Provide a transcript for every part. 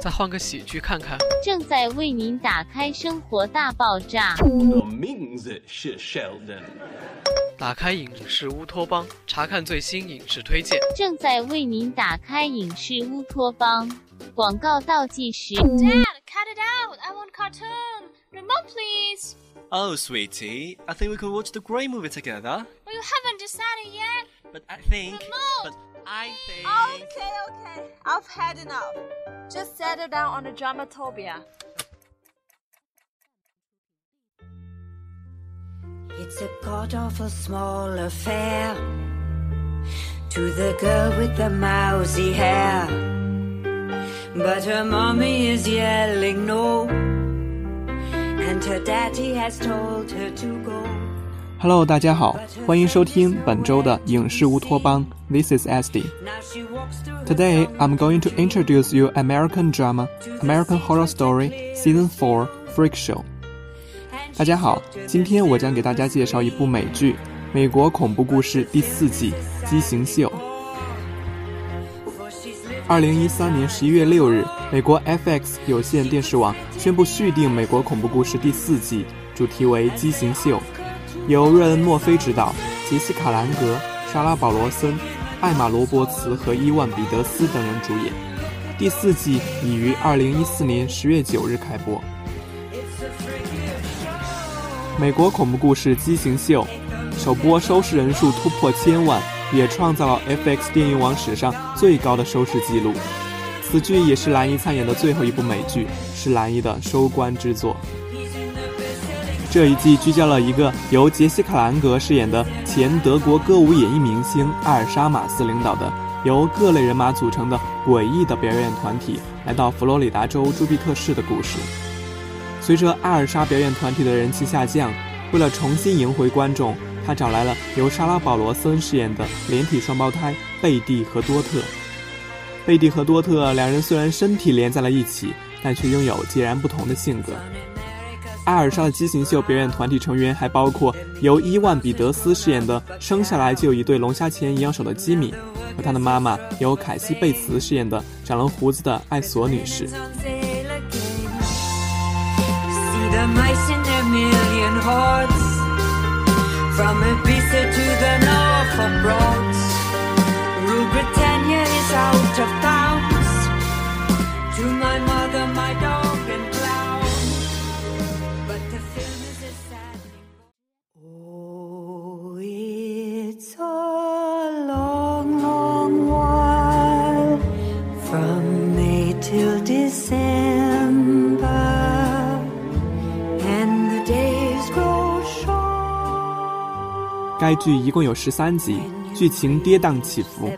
再换个喜剧看看。正在为您打开《生活大爆炸》。我名字是 Sheldon。打开影视乌托邦，查看最新影视推荐。正在为您打开影视乌托邦。广告倒计时。Dad, cut it out. I want cartoon. Remote, please. Oh, sweetie, I think we could watch the Grey movie together. Well, you haven't decided yet. But I think. Remote. But I think. Okay, okay. I've had enough. Just settle down on the dramatopia. It's a god awful small affair to the girl with the mousy hair. But her mommy is yelling no, and her daddy has told her to go. Hello，大家好，欢迎收听本周的影视乌托邦。This is e s d Today I'm going to introduce you American drama American Horror Story Season Four Freak Show. 大家好，今天我将给大家介绍一部美剧《美国恐怖故事》第四季《畸形秀》。二零一三年十一月六日，美国 FX 有线电视网宣布续订《美国恐怖故事》第四季，主题为《畸形秀》，由瑞恩·墨菲执导，杰西卡·兰格、莎拉·保罗森、艾玛·罗伯茨和伊万·彼得斯等人主演。第四季已于二零一四年十月九日开播。美国恐怖故事《畸形秀》首播收视人数突破千万，也创造了 FX 电影网史上最高的收视纪录。此剧也是兰姨参演的最后一部美剧，是兰姨的收官之作。这一季聚焦了一个由杰西卡·兰格饰演的前德国歌舞演艺明星艾尔莎·马斯领导的由各类人马组成的诡异的表演团体来到佛罗里达州朱庇特市的故事。随着艾尔莎表演团体的人气下降，为了重新赢回观众，他找来了由莎拉·保罗森饰演的连体双胞胎贝蒂和多特。贝蒂和多特两人虽然身体连在了一起，但却拥有截然不同的性格。艾尔莎的畸形秀表演团体成员还包括由伊万·彼得斯饰演的生下来就有一对龙虾钳一样手的吉米，和他的妈妈由凯西·贝茨饰演的长了胡子的艾索女士。Britannia is out of bounds. To my mother, my dog 该剧一共有十三集，剧情跌宕起伏。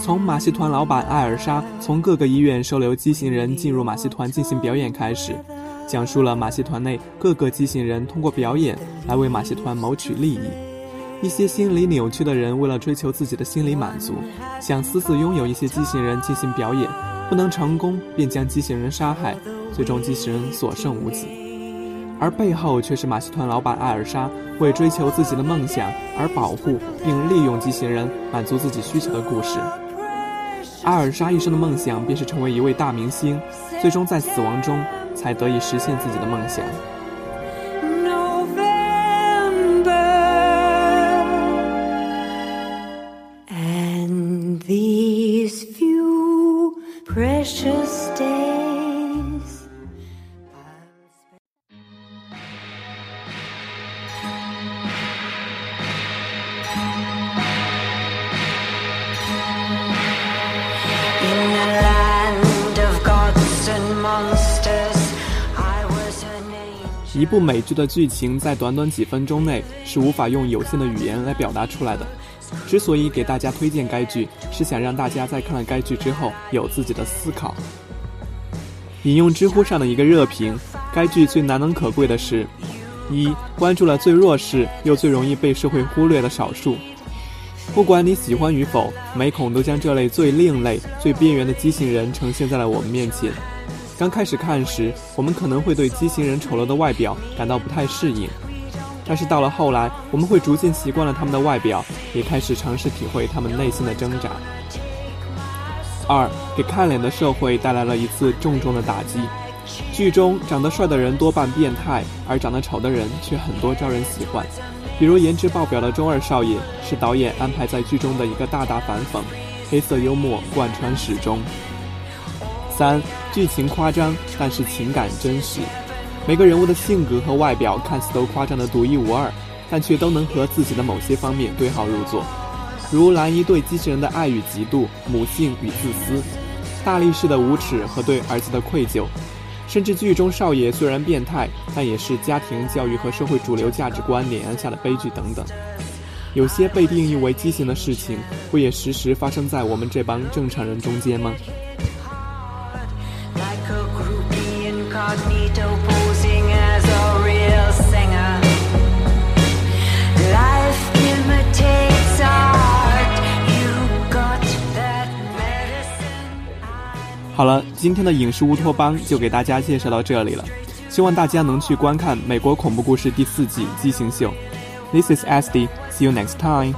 从马戏团老板艾尔莎从各个医院收留畸形人进入马戏团进行表演开始，讲述了马戏团内各个畸形人通过表演来为马戏团谋取利益。一些心理扭曲的人为了追求自己的心理满足，想私自拥有一些畸形人进行表演，不能成功便将畸形人杀害，最终畸形人所剩无几。而背后却是马戏团老板艾尔莎为追求自己的梦想而保护并利用机器人满足自己需求的故事。艾尔莎一生的梦想便是成为一位大明星，最终在死亡中才得以实现自己的梦想。一部美剧的剧情在短短几分钟内是无法用有限的语言来表达出来的。之所以给大家推荐该剧，是想让大家在看了该剧之后有自己的思考。引用知乎上的一个热评，该剧最难能可贵的是，一关注了最弱势又最容易被社会忽略的少数。不管你喜欢与否，美恐都将这类最另类、最边缘的畸形人呈现在了我们面前。刚开始看时，我们可能会对畸形人丑陋的外表感到不太适应，但是到了后来，我们会逐渐习惯了他们的外表，也开始尝试体会他们内心的挣扎。二，给看脸的社会带来了一次重重的打击。剧中长得帅的人多半变态，而长得丑的人却很多招人喜欢。比如颜值爆表的中二少爷，是导演安排在剧中的一个大大反讽，黑色幽默贯穿始终。三，剧情夸张，但是情感真实。每个人物的性格和外表看似都夸张的独一无二，但却都能和自己的某些方面对号入座。如蓝姨对机器人的爱与嫉妒，母性与自私，大力士的无耻和对儿子的愧疚。甚至剧中少爷虽然变态，但也是家庭教育和社会主流价值观碾压下的悲剧等等。有些被定义为畸形的事情，不也时时发生在我们这帮正常人中间吗？好了，今天的影视乌托邦就给大家介绍到这里了，希望大家能去观看《美国恐怖故事》第四季《畸形秀》。This is SD，see you next time.